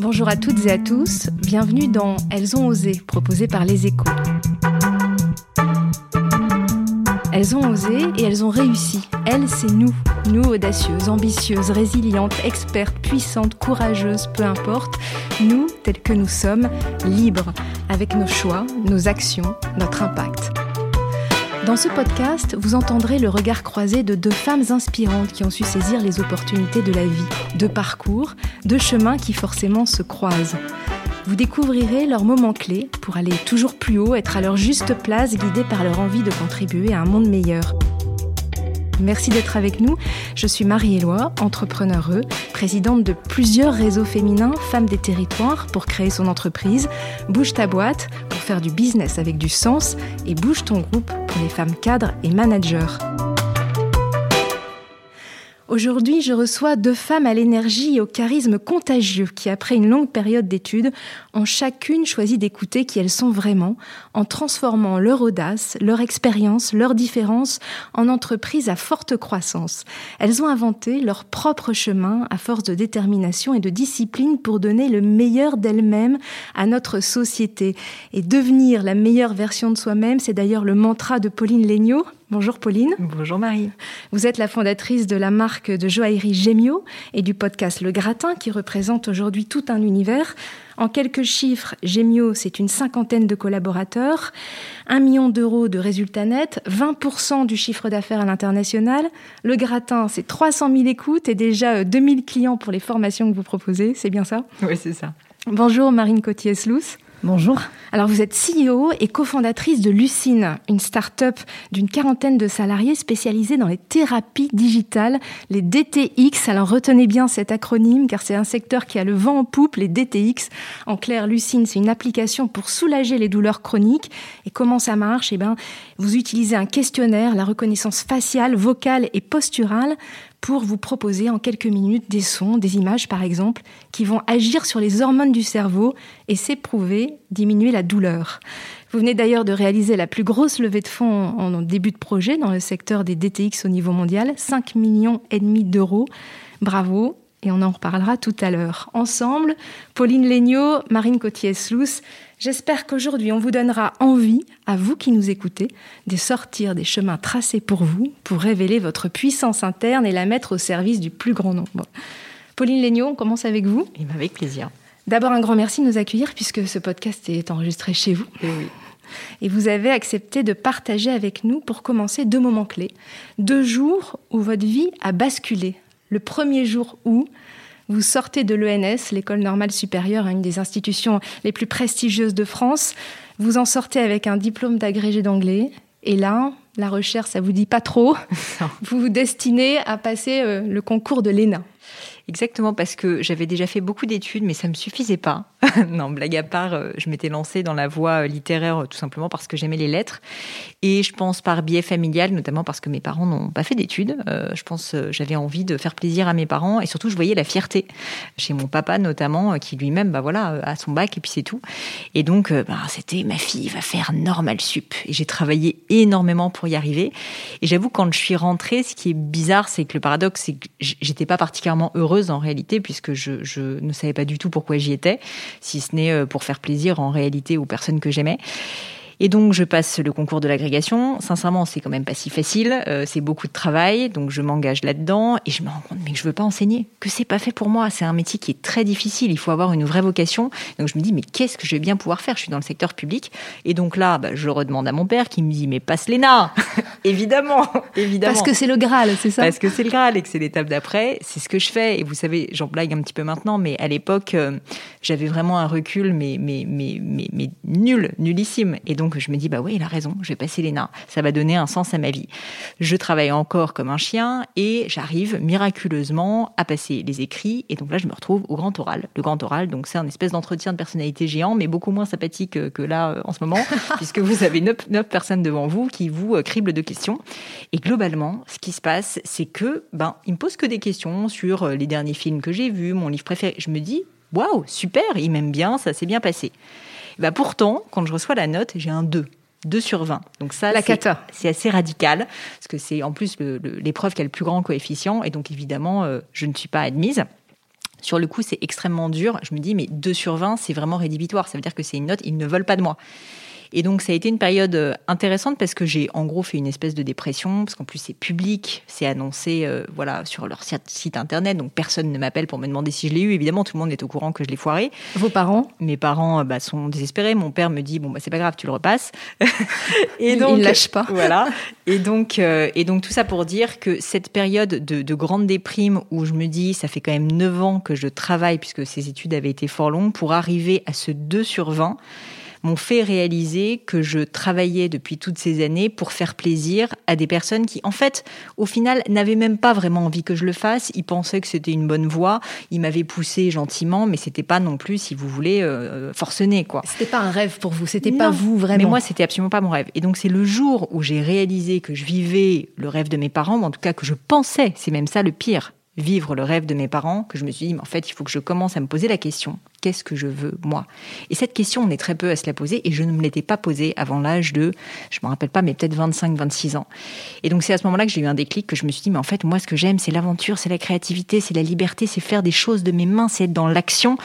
Bonjour à toutes et à tous, bienvenue dans Elles ont osé, proposé par Les Échos. Elles ont osé et elles ont réussi. Elles, c'est nous. Nous, audacieuses, ambitieuses, résilientes, expertes, puissantes, courageuses, peu importe. Nous, tels que nous sommes, libres, avec nos choix, nos actions, notre impact. Dans ce podcast, vous entendrez le regard croisé de deux femmes inspirantes qui ont su saisir les opportunités de la vie, deux parcours, deux chemins qui forcément se croisent. Vous découvrirez leurs moments clés pour aller toujours plus haut, être à leur juste place, guidés par leur envie de contribuer à un monde meilleur. Merci d'être avec nous. Je suis Marie-Éloi, entrepreneure, présidente de plusieurs réseaux féminins Femmes des territoires pour créer son entreprise, Bouge ta boîte pour faire du business avec du sens et Bouge ton groupe pour les femmes cadres et managers. Aujourd'hui, je reçois deux femmes à l'énergie et au charisme contagieux qui, après une longue période d'études, ont chacune choisi d'écouter qui elles sont vraiment, en transformant leur audace, leur expérience, leur différence en entreprise à forte croissance. Elles ont inventé leur propre chemin à force de détermination et de discipline pour donner le meilleur d'elles-mêmes à notre société. Et devenir la meilleure version de soi-même, c'est d'ailleurs le mantra de Pauline Legnaud, Bonjour Pauline. Bonjour Marie. Vous êtes la fondatrice de la marque de joaillerie Gemio et du podcast Le Gratin qui représente aujourd'hui tout un univers. En quelques chiffres, Gemio, c'est une cinquantaine de collaborateurs, un million d'euros de résultats nets, 20% du chiffre d'affaires à l'international. Le Gratin, c'est 300 000 écoutes et déjà 2000 clients pour les formations que vous proposez. C'est bien ça? Oui, c'est ça. Bonjour Marine Cotier-Slous. Bonjour. Alors vous êtes CEO et cofondatrice de Lucine, une start-up d'une quarantaine de salariés spécialisée dans les thérapies digitales, les DTX. Alors retenez bien cet acronyme car c'est un secteur qui a le vent en poupe, les DTX. En clair, Lucine, c'est une application pour soulager les douleurs chroniques. Et comment ça marche? Eh bien, vous utilisez un questionnaire, la reconnaissance faciale, vocale et posturale pour vous proposer en quelques minutes des sons, des images par exemple, qui vont agir sur les hormones du cerveau et s'éprouver diminuer la douleur. Vous venez d'ailleurs de réaliser la plus grosse levée de fonds en début de projet dans le secteur des DTX au niveau mondial, 5 millions et demi d'euros. Bravo, et on en reparlera tout à l'heure. Ensemble, Pauline Legnaud, Marine Cotier-Slous, j'espère qu'aujourd'hui on vous donnera envie, à vous qui nous écoutez, de sortir des chemins tracés pour vous, pour révéler votre puissance interne et la mettre au service du plus grand nombre. Pauline Legnaud, on commence avec vous. Et avec plaisir. D'abord, un grand merci de nous accueillir puisque ce podcast est enregistré chez vous. Et oui. Et vous avez accepté de partager avec nous, pour commencer, deux moments clés. Deux jours où votre vie a basculé. Le premier jour où vous sortez de l'ENS, l'École normale supérieure, une des institutions les plus prestigieuses de France. Vous en sortez avec un diplôme d'agrégé d'anglais. Et là, la recherche, ça vous dit pas trop. Vous vous destinez à passer euh, le concours de l'ENA. Exactement, parce que j'avais déjà fait beaucoup d'études, mais ça me suffisait pas. non, blague à part, euh, je m'étais lancée dans la voie euh, littéraire euh, tout simplement parce que j'aimais les lettres. Et je pense par biais familial, notamment parce que mes parents n'ont pas fait d'études. je pense j'avais envie de faire plaisir à mes parents et surtout je voyais la fierté chez mon papa notamment, qui lui-même, bah voilà, a son bac et puis c'est tout. Et donc, bah, c'était ma fille va faire normal sup. Et j'ai travaillé énormément pour y arriver. Et j'avoue, quand je suis rentrée, ce qui est bizarre, c'est que le paradoxe, c'est que j'étais pas particulièrement heureuse en réalité, puisque je, je ne savais pas du tout pourquoi j'y étais si ce n'est euh, pour faire plaisir en réalité aux personnes que j'aimais. Et donc, je passe le concours de l'agrégation. Sincèrement, c'est quand même pas si facile. Euh, c'est beaucoup de travail. Donc, je m'engage là-dedans et je me rends compte mais que je veux pas enseigner, que c'est pas fait pour moi. C'est un métier qui est très difficile. Il faut avoir une vraie vocation. Donc, je me dis mais qu'est-ce que je vais bien pouvoir faire? Je suis dans le secteur public. Et donc là, bah, je redemande à mon père qui me dit mais passe l'ENA Évidemment, évidemment. Parce que c'est le Graal, c'est ça? Parce que c'est le Graal et que c'est l'étape d'après. C'est ce que je fais. Et vous savez, j'en blague un petit peu maintenant, mais à l'époque, euh, j'avais vraiment un recul, mais, mais, mais, mais, mais nul, nullissime. Et donc, donc je me dis bah oui, il a raison, je vais passer l'ENA, ça va donner un sens à ma vie. Je travaille encore comme un chien et j'arrive miraculeusement à passer les écrits et donc là je me retrouve au grand oral. Le grand oral, donc c'est un espèce d'entretien de personnalité géant, mais beaucoup moins sympathique que là euh, en ce moment, puisque vous avez neuf, neuf personnes devant vous qui vous euh, criblent de questions. Et globalement, ce qui se passe, c'est que ben ils me posent que des questions sur euh, les derniers films que j'ai vus, mon livre préféré. Je me dis waouh, super, il m'aime bien, ça s'est bien passé. Bah pourtant, quand je reçois la note, j'ai un 2. 2 sur 20. Donc ça, la. C'est assez radical, parce que c'est en plus l'épreuve qui a le plus grand coefficient, et donc évidemment, euh, je ne suis pas admise. Sur le coup, c'est extrêmement dur. Je me dis, mais 2 sur 20, c'est vraiment rédhibitoire. Ça veut dire que c'est une note, ils ne veulent pas de moi. Et donc ça a été une période euh, intéressante parce que j'ai en gros fait une espèce de dépression parce qu'en plus c'est public, c'est annoncé euh, voilà sur leur site internet donc personne ne m'appelle pour me demander si je l'ai eu. Évidemment tout le monde est au courant que je l'ai foiré. Vos parents? Mes parents euh, bah, sont désespérés. Mon père me dit bon bah c'est pas grave tu le repasses. et donc il lâche pas. Voilà. Et donc et donc tout ça pour dire que cette période de, de grande déprime où je me dis ça fait quand même 9 ans que je travaille puisque ces études avaient été fort longues pour arriver à ce 2 sur 20 m'ont fait réaliser que je travaillais depuis toutes ces années pour faire plaisir à des personnes qui, en fait, au final, n'avaient même pas vraiment envie que je le fasse. Ils pensaient que c'était une bonne voie. Ils m'avaient poussé gentiment, mais c'était pas non plus, si vous voulez, euh, forcené, quoi. C'était pas un rêve pour vous. C'était pas vous vraiment. Mais moi, c'était absolument pas mon rêve. Et donc, c'est le jour où j'ai réalisé que je vivais le rêve de mes parents, ou en tout cas que je pensais, c'est même ça le pire, vivre le rêve de mes parents, que je me suis dit, mais en fait, il faut que je commence à me poser la question, qu'est-ce que je veux moi? Et cette question, on est très peu à se la poser et je ne me l'étais pas posée avant l'âge de, je me rappelle pas, mais peut-être 25, 26 ans. Et donc c'est à ce moment-là que j'ai eu un déclic, que je me suis dit, mais en fait, moi, ce que j'aime, c'est l'aventure, c'est la créativité, c'est la liberté, c'est faire des choses de mes mains, c'est être dans l'action.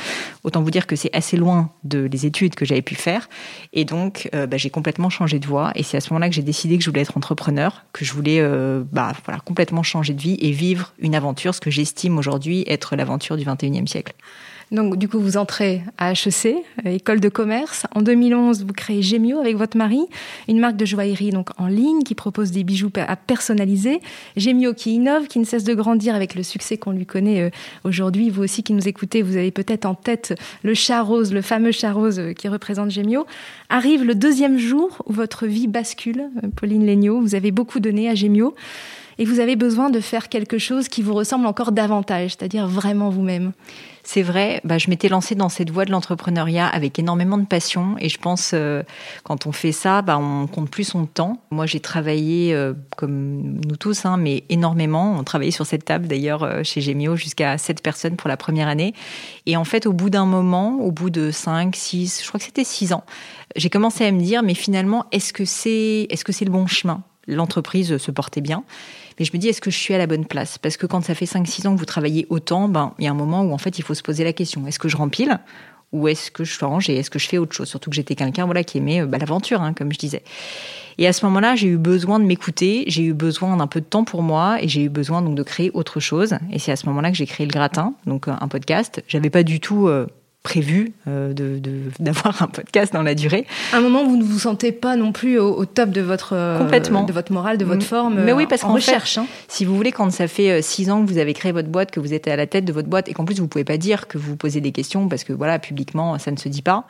Autant vous dire que c'est assez loin de les études que j'avais pu faire. Et donc, euh, bah, j'ai complètement changé de voie. Et c'est à ce moment-là que j'ai décidé que je voulais être entrepreneur, que je voulais euh, bah, voilà, complètement changer de vie et vivre une aventure, ce que j'estime aujourd'hui être l'aventure du 21e siècle. Donc, du coup, vous entrez à HEC, euh, école de commerce. En 2011, vous créez Gemio avec votre mari, une marque de joaillerie donc en ligne qui propose des bijoux à personnaliser. Gemio qui innove, qui ne cesse de grandir avec le succès qu'on lui connaît euh, aujourd'hui. Vous aussi qui nous écoutez, vous avez peut-être en tête le chat rose, le fameux chat rose euh, qui représente Gemio. Arrive le deuxième jour où votre vie bascule, Pauline Legnaud. Vous avez beaucoup donné à Gemio et vous avez besoin de faire quelque chose qui vous ressemble encore davantage, c'est-à-dire vraiment vous-même. C'est vrai, bah, je m'étais lancée dans cette voie de l'entrepreneuriat avec énormément de passion et je pense euh, quand on fait ça, bah, on compte plus son temps. Moi, j'ai travaillé euh, comme nous tous, hein, mais énormément. On travaillait sur cette table d'ailleurs euh, chez Gemio jusqu'à 7 personnes pour la première année. Et en fait, au bout d'un moment, au bout de 5, 6, je crois que c'était 6 ans, j'ai commencé à me dire, mais finalement, est-ce que c'est est -ce c'est le bon chemin? L'entreprise se portait bien. Mais je me dis, est-ce que je suis à la bonne place? Parce que quand ça fait 5-6 ans que vous travaillez autant, ben, il y a un moment où en fait il faut se poser la question, est-ce que je rempile ou est-ce que je change et est-ce que je fais autre chose? Surtout que j'étais quelqu'un voilà, qui aimait bah, l'aventure, hein, comme je disais. Et à ce moment-là, j'ai eu besoin de m'écouter, j'ai eu besoin d'un peu de temps pour moi et j'ai eu besoin donc de créer autre chose. Et c'est à ce moment-là que j'ai créé le gratin, donc un podcast. J'avais pas du tout euh, prévu euh, d'avoir un podcast dans la durée. À un moment, vous ne vous sentez pas non plus au, top de votre euh, complètement de votre morale, de votre forme. Mais oui, parce qu'en recherche. hein. Si vous voulez, quand ça fait euh, six ans que vous avez créé votre boîte, que vous êtes à la tête de votre boîte et qu'en plus vous pouvez pas dire que vous posez des questions parce que voilà, publiquement, ça ne se dit pas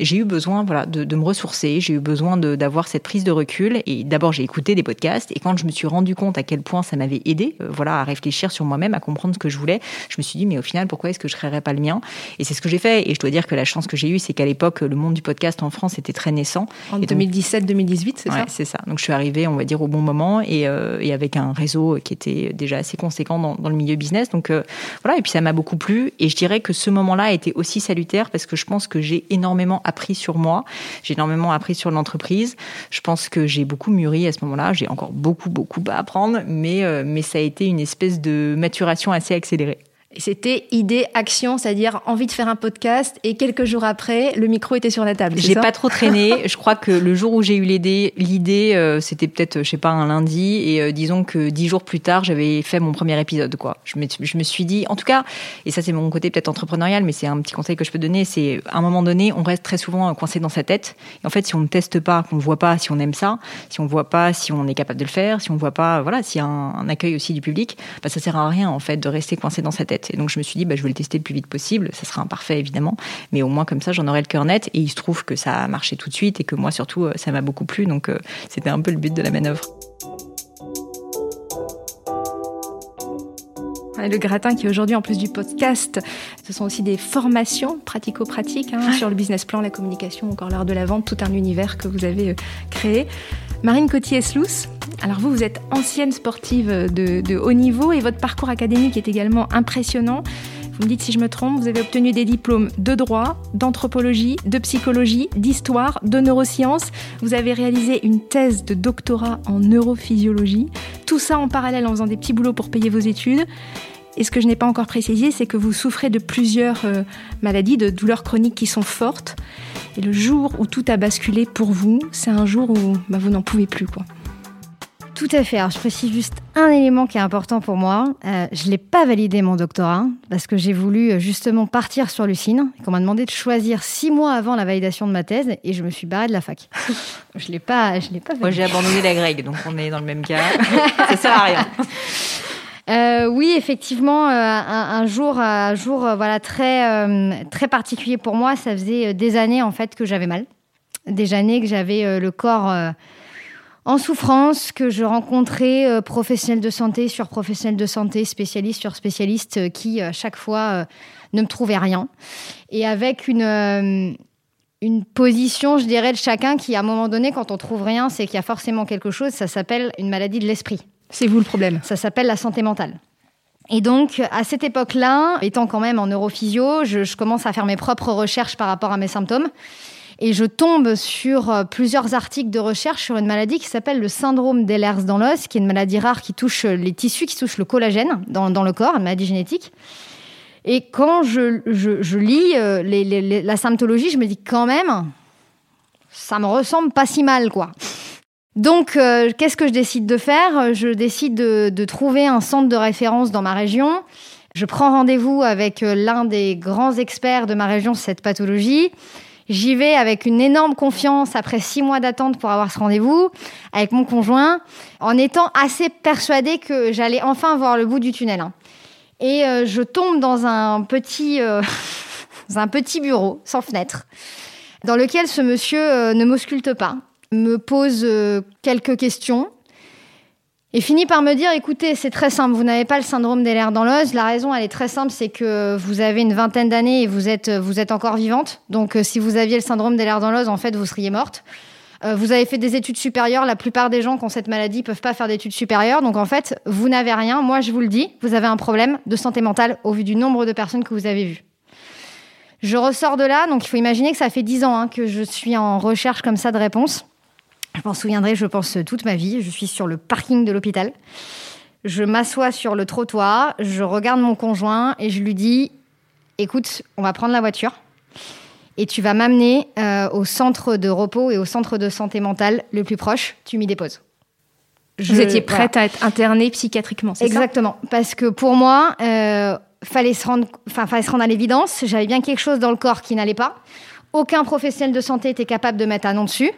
j'ai eu besoin voilà, de, de me ressourcer, j'ai eu besoin d'avoir cette prise de recul. Et d'abord, j'ai écouté des podcasts. Et quand je me suis rendu compte à quel point ça m'avait aidé euh, voilà, à réfléchir sur moi-même, à comprendre ce que je voulais, je me suis dit, mais au final, pourquoi est-ce que je créerais pas le mien? Et c'est ce que j'ai fait. Et je dois dire que la chance que j'ai eue, c'est qu'à l'époque, le monde du podcast en France était très naissant. En 2017-2018, c'est ça? C'est ça. Donc je suis arrivée, on va dire, au bon moment et, euh, et avec un réseau qui était déjà assez conséquent dans, dans le milieu business. Donc euh, voilà, et puis ça m'a beaucoup plu. Et je dirais que ce moment-là a été aussi salutaire parce que je pense que j'ai énormément appris sur moi. J'ai énormément appris sur l'entreprise. Je pense que j'ai beaucoup mûri à ce moment-là. J'ai encore beaucoup, beaucoup à apprendre, mais, euh, mais ça a été une espèce de maturation assez accélérée. C'était idée, action, c'est-à-dire envie de faire un podcast et quelques jours après, le micro était sur la table. J'ai pas trop traîné. je crois que le jour où j'ai eu l'idée, l'idée, euh, c'était peut-être, je sais pas, un lundi et euh, disons que dix jours plus tard, j'avais fait mon premier épisode, quoi. Je me, je me suis dit, en tout cas, et ça c'est mon côté peut-être entrepreneurial, mais c'est un petit conseil que je peux donner, c'est à un moment donné, on reste très souvent coincé dans sa tête. Et en fait, si on ne teste pas, qu'on voit pas si on aime ça, si on voit pas si on est capable de le faire, si on voit pas, voilà, s'il y a un, accueil aussi du public, bah ça sert à rien en fait de rester coincé dans sa tête. Fait. Et donc je me suis dit, bah, je vais le tester le plus vite possible. Ça sera imparfait évidemment, mais au moins comme ça, j'en aurai le cœur net. Et il se trouve que ça a marché tout de suite et que moi surtout, ça m'a beaucoup plu. Donc c'était un peu le but de la manœuvre. Le gratin qui aujourd'hui, en plus du podcast, ce sont aussi des formations pratico-pratiques hein, sur le business plan, la communication, encore l'art de la vente, tout un univers que vous avez euh, créé. Marine Cotier-Slous, alors vous, vous êtes ancienne sportive de, de, haut niveau et votre parcours académique est également impressionnant. Vous me dites si je me trompe, vous avez obtenu des diplômes de droit, d'anthropologie, de psychologie, d'histoire, de neurosciences. Vous avez réalisé une thèse de doctorat en neurophysiologie. Tout ça en parallèle en faisant des petits boulots pour payer vos études. Et ce que je n'ai pas encore précisé, c'est que vous souffrez de plusieurs euh, maladies, de douleurs chroniques qui sont fortes. Et le jour où tout a basculé pour vous, c'est un jour où bah, vous n'en pouvez plus. quoi. Tout à fait. Alors, je précise juste un élément qui est important pour moi. Euh, je ne l'ai pas validé mon doctorat parce que j'ai voulu euh, justement partir sur Lucine. Qu'on m'a demandé de choisir six mois avant la validation de ma thèse et je me suis barrée de la fac. je l'ai pas, je l'ai pas. Validé. Moi, j'ai abandonné la grecque, donc on est dans le même cas. Ça sert à rien. Euh, oui, effectivement, euh, un, jour, un jour, euh, voilà, très, très particulier pour moi. Ça faisait des années en fait que j'avais mal, des années que j'avais le corps en souffrance, que je rencontrais professionnels de santé sur professionnels de santé, spécialistes sur spécialistes, qui à chaque fois ne me trouvaient rien, et avec une une position, je dirais, de chacun qui, à un moment donné, quand on trouve rien, c'est qu'il y a forcément quelque chose. Ça s'appelle une maladie de l'esprit. C'est vous le problème. Ça s'appelle la santé mentale. Et donc, à cette époque-là, étant quand même en neurophysio, je, commence à faire mes propres recherches par rapport à mes symptômes. Et je tombe sur euh, plusieurs articles de recherche sur une maladie qui s'appelle le syndrome d'Ehlers dans l'os, qui est une maladie rare qui touche les tissus, qui touche le collagène dans, le corps, une maladie génétique. Et quand je, lis euh, la symptologie, je me dis quand même, ça me ressemble pas si mal, quoi. Donc, euh, qu'est-ce que je décide de faire? Je décide de, trouver un centre de référence dans ma région. Je prends rendez-vous avec euh, l'un des grands experts de ma région sur cette pathologie. J'y vais avec une énorme confiance après six mois d'attente pour avoir ce rendez-vous avec mon conjoint, en étant assez persuadée que j'allais enfin voir le bout du tunnel. Hein. Et euh, je tombe dans un petit, un petit bureau sans fenêtre, dans lequel ce monsieur ne m'ausculte pas me pose euh, quelques questions et finit par me dire écoutez, c'est très simple, vous n'avez pas le syndrome des lèvres dans l'os. La raison, elle est très simple, c'est que vous avez une vingtaine d'années et vous êtes, vous êtes encore vivante. Donc, euh, si vous aviez le syndrome des lèvres dans l'os, en fait, vous seriez morte. Euh, vous avez fait des études supérieures. La plupart des gens qui ont cette maladie peuvent pas faire d'études supérieures. Donc, en fait, vous n'avez rien. Moi, je vous le dis, vous avez un problème de santé mentale au vu du nombre de personnes que vous avez vues. Je ressors de là, donc il faut imaginer que ça fait dix ans hein, que je suis en recherche comme ça de réponses. Je m'en souviendrai, je pense, toute ma vie. Je suis sur le parking de l'hôpital. Je m'assois sur le trottoir, je regarde mon conjoint et je lui dis Écoute, on va prendre la voiture et tu vas m'amener euh, au centre de repos et au centre de santé mentale le plus proche. Tu m'y déposes. Vous étiez prête à être internée psychiatriquement, c'est ça? Exactement. Parce que pour moi, euh, fallait se rendre, enfin, fallait se rendre à l'évidence. J'avais bien quelque chose dans le corps qui n'allait pas. Aucun professionnel de santé était capable de mettre un nom dessus.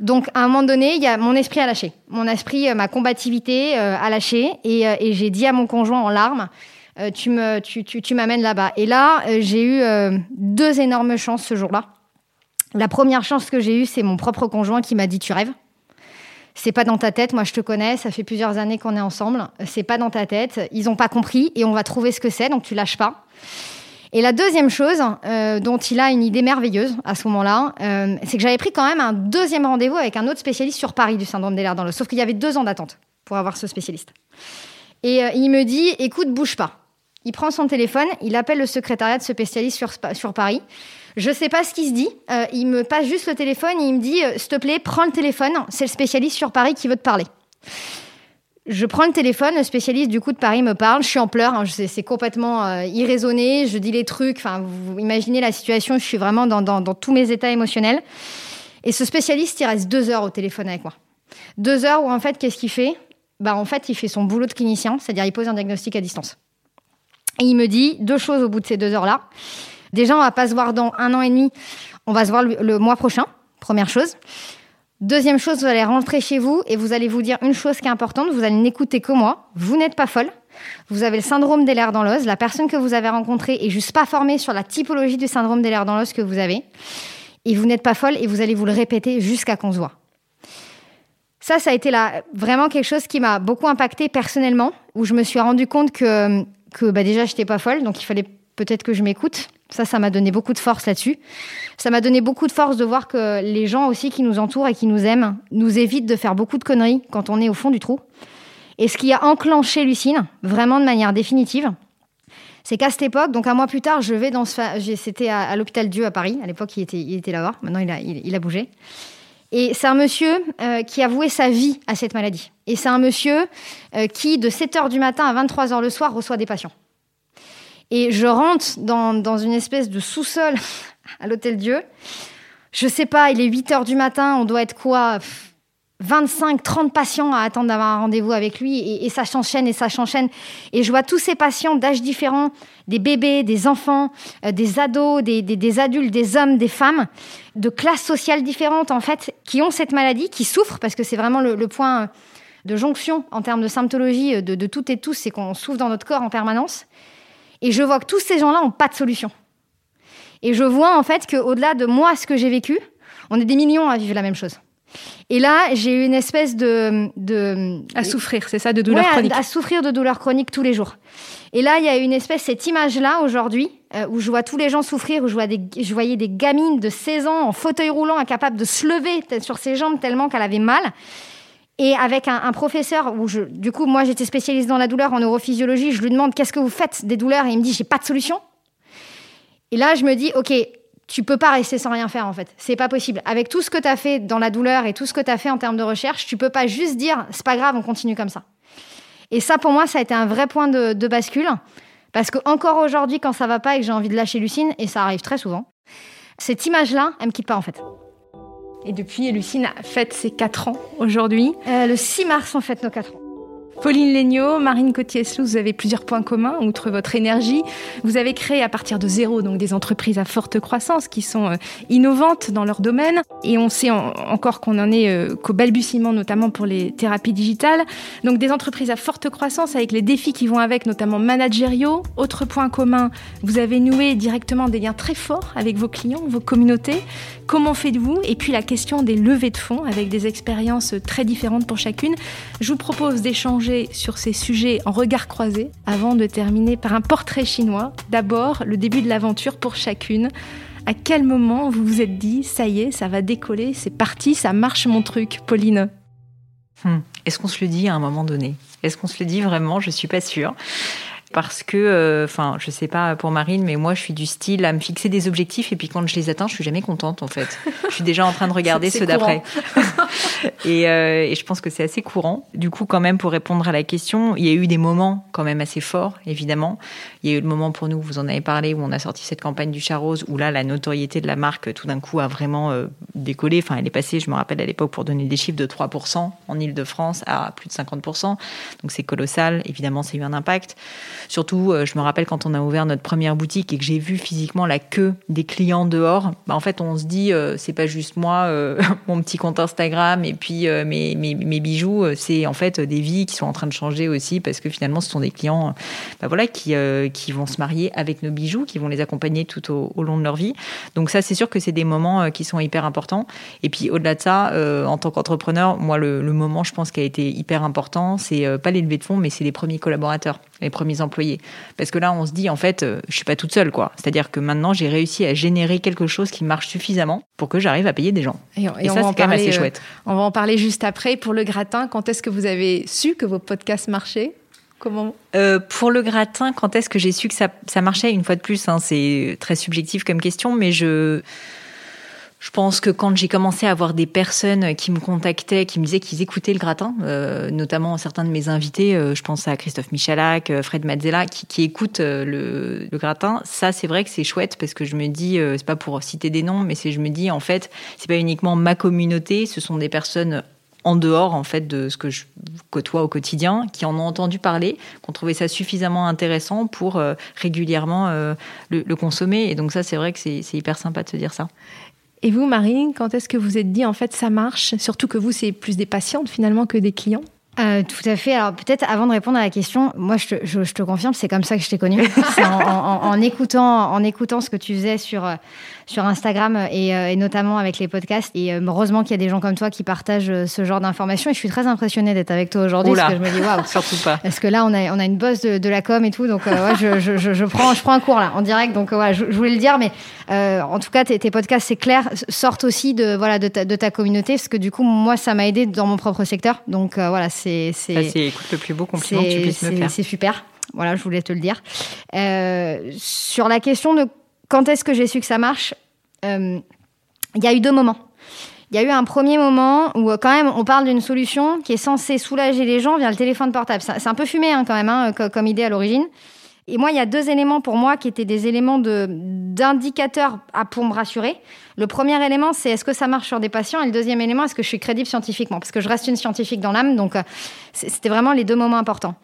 Donc, à un moment donné, il y a mon esprit a lâché. Mon esprit, euh, ma combativité euh, a lâché. Euh, et, j'ai dit à mon conjoint en larmes, tu me, tu, tu, m'amènes là-bas. Et là, j'ai eu deux énormes chances ce jour-là. La première chance que j'ai eue, c'est mon propre conjoint qui m'a dit, tu rêves. C'est pas dans ta tête. Moi, je te connais. Ça fait plusieurs années qu'on est ensemble. C'est pas dans ta tête. Ils n'ont pas compris et on va trouver ce que c'est. Donc, tu lâches pas. Et la deuxième chose euh, dont il a une idée merveilleuse à ce moment-là, euh, c'est que j'avais pris quand même un deuxième rendez-vous avec un autre spécialiste sur Paris du syndrome des lèvres dans l'os. Sauf qu'il y avait deux ans d'attente pour avoir ce spécialiste. Et euh, il me dit, écoute, bouge pas. Il prend son téléphone, il appelle le secrétariat de ce spécialiste sur, Paris. Je sais pas ce qu'il se dit. il me passe juste le téléphone et il me dit, s'il te plaît, prends le téléphone. C'est le spécialiste sur Paris qui veut te parler. Je prends le téléphone, le spécialiste du coup de Paris me parle, je suis en pleurs, hein, c'est complètement euh, irraisonné, je dis les trucs, enfin vous imaginez la situation, je suis vraiment dans, tous mes états émotionnels. Et ce spécialiste, il reste deux heures au téléphone avec moi. Deux heures où en fait, qu'est-ce qu'il fait? Bah en fait, il fait son boulot de clinicien, c'est-à-dire il pose un diagnostic à distance. Et il me dit deux choses au bout de ces deux heures-là. Déjà, on va pas se voir dans un an et demi, on va se voir le mois prochain, première chose. Deuxième chose, vous allez rentrer chez vous et vous allez vous dire une chose qui est importante, vous allez n'écouter que moi, vous n'êtes pas folle. vous avez le syndrome des lèvres dans l'os. La personne que vous avez rencontrée est juste pas formée sur la typologie du syndrome des lèvres dans l'os que vous avez. Et vous n'êtes pas folle et vous allez vous le répéter jusqu'à qu'on se voit. Ça, ça a été là, vraiment quelque chose qui m'a beaucoup impacté personnellement, où je me suis rendu compte que, que bah déjà, j'étais pas folle, donc il fallait peut-être que je m'écoute. Ça, ça m'a donné beaucoup de force là-dessus. Ça m'a donné beaucoup de force de voir que les gens aussi qui nous entourent et qui nous aiment nous évitent de faire beaucoup de conneries quand on est au fond du trou. Et ce qui a enclenché Lucine, vraiment de manière définitive, c'est qu'à cette époque, donc un mois plus tard, je vais dans ce, c'était à, l'hôpital Dieu à Paris. À l'époque, il était, il était là-bas. Maintenant, il a, il, a bougé. Et c'est un monsieur euh, qui a voué sa vie à cette maladie. Et c'est un monsieur euh, qui, de 7 h du matin à 23 h le soir, reçoit des patients. Et je rentre dans, dans une espèce de sous-sol à l'Hôtel Dieu. Je sais pas, il est 8 heures du matin, on doit être quoi 25, 30 patients à attendre d'avoir un rendez-vous avec lui et, ça s'enchaîne et ça s'enchaîne. Et je vois tous ces patients d'âges différents, des bébés, des enfants, euh, des ados, des, des, adultes, des hommes, des femmes, de classes sociales différentes en fait, qui ont cette maladie, qui souffrent parce que c'est vraiment le, point de jonction en termes de symptologie de, de toutes et tous, c'est qu'on souffre dans notre corps en permanence. Et je vois que tous ces gens-là n'ont pas de solution. Et je vois en fait qu'au-delà de moi, ce que j'ai vécu, on est des millions à vivre la même chose. Et là, j'ai eu une espèce de, de à souffrir, c'est ça, de douleur chronique. À, souffrir de douleur chronique tous les jours. Et là, il y a une espèce cette image-là aujourd'hui euh, où je vois tous les gens souffrir, où je, vois des, je voyais des gamines de 16 ans en fauteuil roulant, incapables de se lever sur ses jambes tellement qu'elle avait mal. Et avec un, professeur où du coup, moi, j'étais spécialiste dans la douleur en neurophysiologie, je lui demande qu'est-ce que vous faites des douleurs? Et il me dit j'ai pas de solution. Et là, je me dis ok, tu peux pas rester sans rien faire en fait. C'est pas possible. Avec tout ce que tu as fait dans la douleur et tout ce que tu as fait en termes de recherche, tu peux pas juste dire c'est pas grave, on continue comme ça. Et ça, pour moi, ça a été un vrai point de, de bascule. Parce que encore aujourd'hui, quand ça va pas et que j'ai envie de lâcher Lucine, et ça arrive très souvent, cette image-là, elle me quitte pas en fait. Et depuis, Lucine a fête ses 4 ans aujourd'hui. Euh, le 6 mars, on fête nos 4 ans. Pauline Legnaud, Marine Cotier-Slous, vous avez plusieurs points communs, outre votre énergie. Vous avez créé à partir de zéro donc des entreprises à forte croissance qui sont euh, innovantes dans leur domaine. Et on sait encore qu'on en est euh, qu'au balbutiement, notamment pour les thérapies digitales. Donc des entreprises à forte croissance avec les défis qui vont avec, notamment managériaux. Autre point commun, vous avez noué directement des liens très forts avec vos clients, vos communautés. Comment faites-vous? Et puis la question des levées de fonds avec des expériences très différentes pour chacune. Je vous propose d'échanger sur ces sujets en regard croisé avant de terminer par un portrait chinois. D'abord, le début de l'aventure pour chacune. À quel moment vous vous êtes dit, ça y est, ça va décoller, c'est parti, ça marche mon truc, Pauline? Hmm. Est-ce qu'on se le dit à un moment donné? Est-ce qu'on se le dit vraiment? Je suis pas sûre parce que, euh, enfin, je sais pas pour Marine, mais moi, je suis du style à me fixer des objectifs et puis quand je les atteins, je suis jamais contente en fait. je suis déjà en train de regarder ceux d'après. et, euh, et, je pense que c'est assez courant. Du coup, quand même, pour répondre à la question, il y a eu des moments quand même assez forts, évidemment. Il y a eu le moment pour nous, vous en avez parlé, où on a sorti cette campagne du Charose, où là, la notoriété de la marque, tout d'un coup, a vraiment euh, décollé. Enfin, elle est passée, je me rappelle à l'époque, pour donner des chiffres de 3% en Ile-de-France à plus de 50%. Donc c'est colossal. Évidemment, ça a eu un impact. Surtout, euh, je me rappelle quand on a ouvert notre première boutique et que j'ai vu physiquement la queue des clients dehors. Bah, en fait, on se dit, euh, c'est pas juste moi, euh, mon petit compte Instagram et puis mes, mes, bijoux. C'est en fait des vies qui sont en train de changer aussi parce que finalement, ce sont des clients, bah, voilà, qui qui vont se marier avec nos bijoux, qui vont les accompagner tout au, long de leur vie. Donc ça, c'est sûr que c'est des moments qui sont hyper importants. Et puis au-delà de ça, en tant qu'entrepreneur, moi, le, moment, je pense, qui a été hyper important, c'est pas les levées de fonds, mais c'est les premiers collaborateurs, les premiers employés. Parce que là, on se dit, en fait, euh, je suis pas toute seule, quoi. C'est-à-dire que maintenant, j'ai réussi à générer quelque chose qui marche suffisamment pour que j'arrive à payer des gens. Et, ça, c'est quand même assez euh, chouette. on va en parler juste après. Pour le gratin, quand est-ce que vous avez su que vos podcasts marchaient? Comment? Euh, Pour le gratin, quand est-ce que j'ai su que ça, ça marchait? Une fois de plus, hein, c'est très subjectif comme question, mais je je pense que quand j'ai commencé à avoir des personnes qui me contactaient, qui me disaient qu'ils écoutaient le gratin, euh, notamment certains de mes invités, euh, je pense à Christophe Michalak, euh, Fred Mazzella, qui, écoutent le, gratin, ça c'est vrai que c'est chouette parce que je me dis, c'est pas pour citer des noms, mais c'est je me dis en fait, c'est pas uniquement ma communauté, ce sont des personnes en dehors en fait de ce que je côtoie au quotidien, qui en ont entendu parler, qui ont trouvé ça suffisamment intéressant pour régulièrement le, consommer. Et donc ça, c'est vrai que c'est hyper sympa de se dire ça. Et vous, Marine, quand est-ce que vous êtes dit, en fait, ça marche? Surtout que vous, c'est plus des patientes finalement que des clients? Euh, tout à fait. Alors peut-être avant de répondre à la question, moi je te, je, te confirme, c'est comme ça que je t'ai connu. en, en, en, écoutant, en écoutant ce que tu faisais sur euh, sur Instagram et, euh, et notamment avec les podcasts. Et heureusement qu'il y a des gens comme toi qui partagent ce genre d'informations. Et je suis très impressionnée d'être avec toi aujourd'hui parce que je me dis waouh, surtout pas. Parce que là on a on a une bosse de, de la com et tout, donc ouais, je, je, je, prends je prends un cours là en direct. Donc voilà, je, voulais le dire, mais en tout cas tes, tes podcasts c'est clair sortent aussi de voilà de ta, de ta communauté parce que du coup moi ça m'a aidé dans mon propre secteur. Donc voilà c'est c'est écoute le plus beau compliment que tu puisses me faire. C'est super. Voilà, je voulais te le dire. Euh, sur la question de quand est-ce que j'ai su que ça marche, euh, il y a eu deux moments. Il y a eu un premier moment où quand même on parle d'une solution qui est censée soulager les gens via le téléphone portable. C'est un peu fumé hein, quand même hein, comme idée à l'origine. Et moi, il y a deux éléments pour moi qui étaient des éléments d'indicateurs pour me rassurer. Le premier élément, c'est est-ce que ça marche sur des patients? Et le deuxième élément, est-ce que je suis crédible scientifiquement? Parce que je reste une scientifique dans l'âme, donc euh, c'était vraiment les deux moments importants.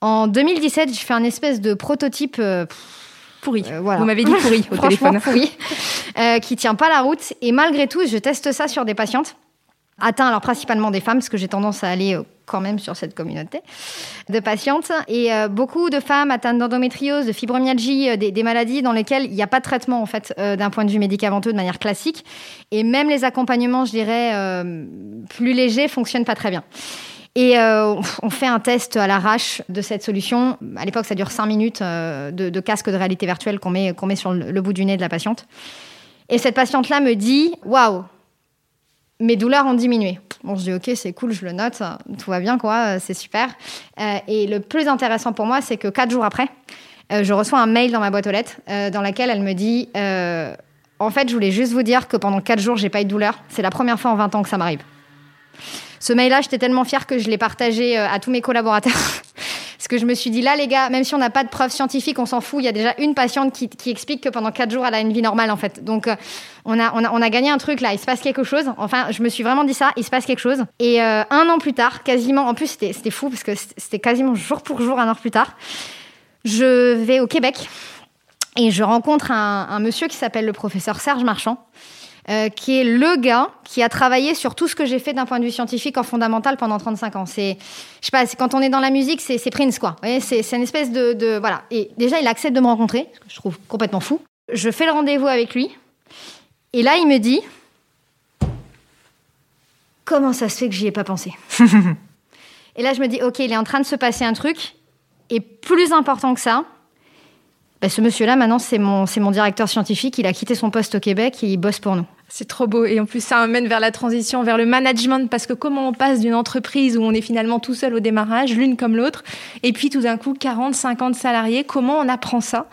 En 2017, je fais un espèce de prototype... Euh, pourri. Euh, voilà. Vous m'avez dit pourri au téléphone. pourri, euh, qui tient pas la route. Et malgré tout, je teste ça sur des patientes atteint alors principalement des femmes, parce que j'ai tendance à aller euh, quand même sur cette communauté de patientes. Et euh, beaucoup de femmes atteintes d'endométriose, de fibromyalgie, euh, des, maladies dans lesquelles il n'y a pas de traitement en fait d'un point de vue médicamenteux de manière classique. Et même les accompagnements, je dirais, plus légers fonctionnent pas très bien. Et on fait un test à l'arrache de cette solution. À l'époque, ça dure 5 minutes de, casque de réalité virtuelle qu'on met, qu'on met sur le, le bout du nez de la patiente. Et cette patiente-là me dit Waouh, mes douleurs ont diminué. Bon, je dis ok, c'est cool, je le note, tout va bien, quoi, c'est super. Euh, et le plus intéressant pour moi, c'est que quatre jours après, euh, je reçois un mail dans ma boîte aux lettres euh, dans laquelle elle me dit En fait, je voulais juste vous dire que pendant quatre jours, j'ai pas eu de douleur. C'est la première fois en 20 ans que ça m'arrive. Ce mail-là, j'étais tellement fière que je l'ai partagé à tous mes collaborateurs. Parce que je me suis dit, là, les gars, même si on n'a pas de preuves scientifiques, on s'en fout. Il y a déjà une patiente qui, explique que pendant quatre jours, elle a une vie normale, en fait. Donc, euh, on, a, on, a, on a gagné un truc, là. Il se passe quelque chose. Enfin, je me suis vraiment dit ça. Il se passe quelque chose. Et euh, un an plus tard, quasiment, en plus, c'était fou, parce que c'était quasiment jour pour jour, un an plus tard, je vais au Québec et je rencontre un monsieur qui s'appelle le professeur Serge Marchand. Euh, qui est le gars qui a travaillé sur tout ce que j'ai fait d'un point de vue scientifique en fondamental pendant 35 ans. C'est, je sais pas, quand on est dans la musique, c'est, Prince, quoi. c'est, une espèce de, Voilà. Et déjà, il accepte de me rencontrer, ce que je trouve complètement fou. Je fais le rendez-vous avec lui. Et là, il me dit Comment ça se fait que j'y ai pas pensé? Et là, je me dis Ok, il est en train de se passer un truc. Et plus important que ça, bah, ce monsieur-là, maintenant, c'est mon, mon directeur scientifique. Il a quitté son poste au Québec et il bosse pour nous. C'est trop beau. Et en plus, ça amène vers la transition, vers le management, parce que comment on passe d'une entreprise où on est finalement tout seul au démarrage, l'une comme l'autre, et puis tout d'un coup, 40, 50 salariés, comment on apprend ça?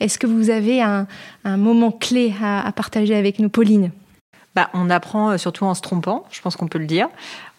Est-ce que vous avez un, moment clé à partager avec nous, Pauline? Bah, on apprend euh, surtout en se trompant, je pense qu'on peut le dire,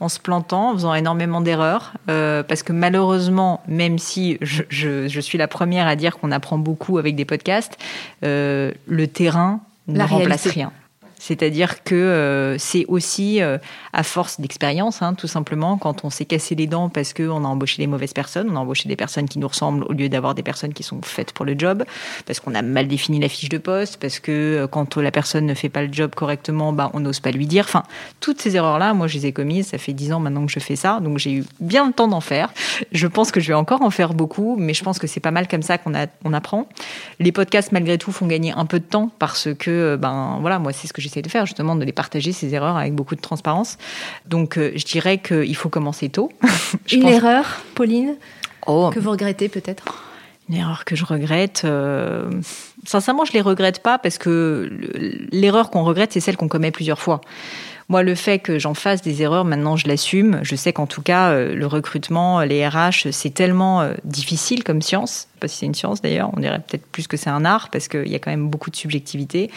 en se plantant, en faisant énormément d'erreurs, euh, parce que malheureusement, même si je, suis la première à dire qu'on apprend beaucoup avec des podcasts, euh, le terrain ne remplace rien. C'est-à-dire que euh, c'est aussi euh, à force d'expérience, hein, tout simplement, quand on s'est cassé les dents parce qu'on a embauché les mauvaises personnes, on a embauché des personnes qui nous ressemblent au lieu d'avoir des personnes qui sont faites pour le job, parce qu'on a mal défini la fiche de poste, parce que euh, quand la personne ne fait pas le job correctement, bah, on n'ose pas lui dire. Enfin, toutes ces erreurs-là, moi, je les ai commises. Ça fait dix ans maintenant que je fais ça, donc j'ai eu bien le temps d'en faire. Je pense que je vais encore en faire beaucoup, mais je pense que c'est pas mal comme ça qu'on on apprend. Les podcasts, malgré tout, font gagner un peu de temps parce que, ben voilà, moi, c'est ce que j'essaie de faire, justement, de les partager, ces erreurs, avec beaucoup de transparence. Donc, euh, je dirais qu'il faut commencer tôt. Une erreur, Pauline, oh. que vous regrettez peut-être? Une erreur que je regrette. Euh, sincèrement, je les regrette pas parce que l'erreur qu'on regrette, c'est celle qu'on commet plusieurs fois. Moi, le fait que j'en fasse des erreurs, maintenant, je l'assume. Je sais qu'en tout cas, euh, le recrutement, les RH, c'est tellement difficile comme science pas si c'est une science d'ailleurs, on dirait peut-être plus que c'est un art parce qu'il y a quand même beaucoup de subjectivité.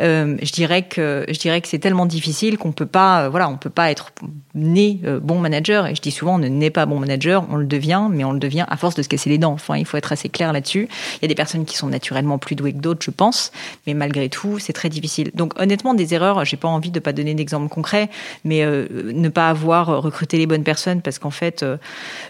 Euh, je dirais que je que c'est tellement difficile qu'on peut pas, euh, voilà, on peut pas être né euh, bon manager. Et je dis souvent, on ne naît pas bon manager, on le devient, mais on le devient à force de se casser les dents. Enfin, il faut être assez clair là-dessus. Il y a des personnes qui sont naturellement plus douées que d'autres, je pense, mais malgré tout, c'est très difficile. Donc honnêtement, des erreurs, j'ai pas envie de pas donner d'exemple concret, mais ne pas avoir recruté les bonnes personnes parce qu'en fait,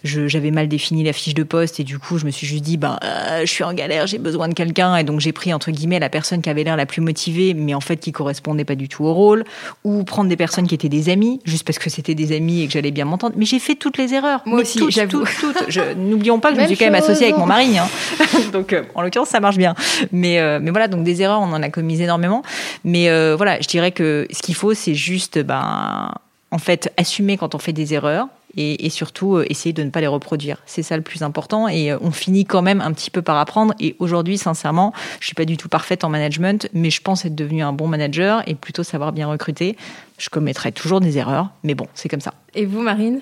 j'avais mal défini la fiche de poste et du coup, je me suis juste dit, ben, je suis en galère, j'ai besoin de quelqu'un et donc j'ai pris entre guillemets la personne qui avait l'air la plus motivée, mais en fait qui correspondait pas du tout au rôle, ou prendre des personnes qui étaient des amis, juste parce que c'était des amis et que j'allais bien m'entendre. Mais j'ai fait toutes les erreurs. Moi aussi, j'avoue. N'oublions pas que je me suis quand même associée avec mon mari. Hein. donc, euh, en l'occurrence, ça marche bien. Mais, euh, mais voilà, donc des erreurs, on en a commis énormément. Mais euh, voilà, je dirais que ce qu'il faut, c'est juste, ben, en fait, assumer quand on fait des erreurs, et, surtout essayer de ne pas les reproduire. C'est ça le plus important et on finit quand même un petit peu par apprendre. Et aujourd'hui, sincèrement, je suis pas du tout parfaite en management, mais je pense être devenue un bon manager et plutôt savoir bien recruter. Je commettrai toujours des erreurs, mais bon, c'est comme ça. Et vous, Marine?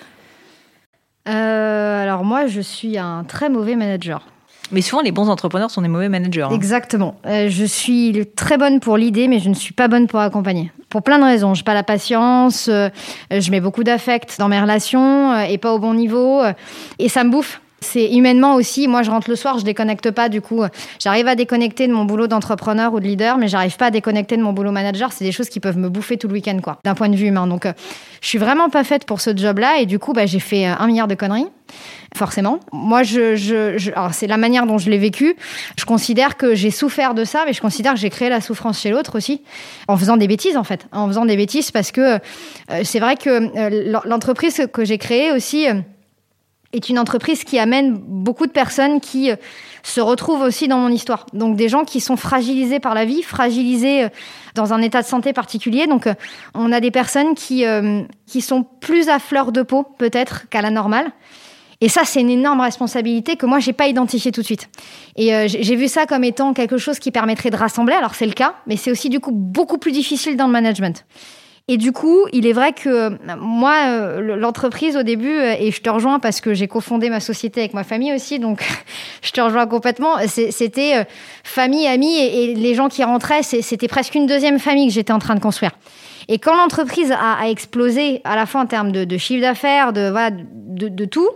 Euh, alors moi, je suis un très mauvais manager. Mais souvent, les bons entrepreneurs sont des mauvais managers. Hein. Exactement. Euh, je suis très bonne pour l'idée, mais je ne suis pas bonne pour accompagner. Pour plein de raisons. Je n'ai pas la patience, euh, je mets beaucoup d'affect dans mes relations et pas au bon niveau. et ça me bouffe. C'est humainement aussi. Moi, je rentre le soir, je déconnecte pas. Du coup, j'arrive à déconnecter de mon boulot d'entrepreneur ou de leader, mais j'arrive pas à déconnecter de mon boulot manager. C'est des choses qui peuvent me bouffer tout le week-end, quoi, d'un point de vue humain. Donc, je suis vraiment pas faite pour ce job-là. Et du coup, bah, j'ai fait un milliard de conneries forcément. Moi, je, je, c'est la manière dont je l'ai vécu. Je considère que j'ai souffert de ça, mais je considère que j'ai créé la souffrance chez l'autre aussi, en faisant des bêtises en fait, en faisant des bêtises parce que euh, c'est vrai que euh, l'entreprise que j'ai créée aussi. Euh, est une entreprise qui amène beaucoup de personnes qui se retrouvent aussi dans mon histoire. Donc des gens qui sont fragilisés par la vie, fragilisés dans un état de santé particulier. Donc on a des personnes qui, qui sont plus à fleur de peau peut-être qu'à la normale et ça, c'est une énorme responsabilité que moi, j'ai pas identifiée tout de suite. Et euh, j'ai vu ça comme étant quelque chose qui permettrait de rassembler. Alors, c'est le cas, mais c'est aussi du coup beaucoup plus difficile dans le management. Et du coup, il est vrai que moi, euh, l'entreprise au début, euh, et je te rejoins parce que j'ai cofondé ma société avec ma famille aussi, donc je te rejoins complètement, c'était famille, amis, et, les gens qui rentraient, c'était presque une deuxième famille que j'étais en train de construire. Et quand l'entreprise a, explosé, à la fois en termes de, chiffre d'affaires, de, voilà, de, tout,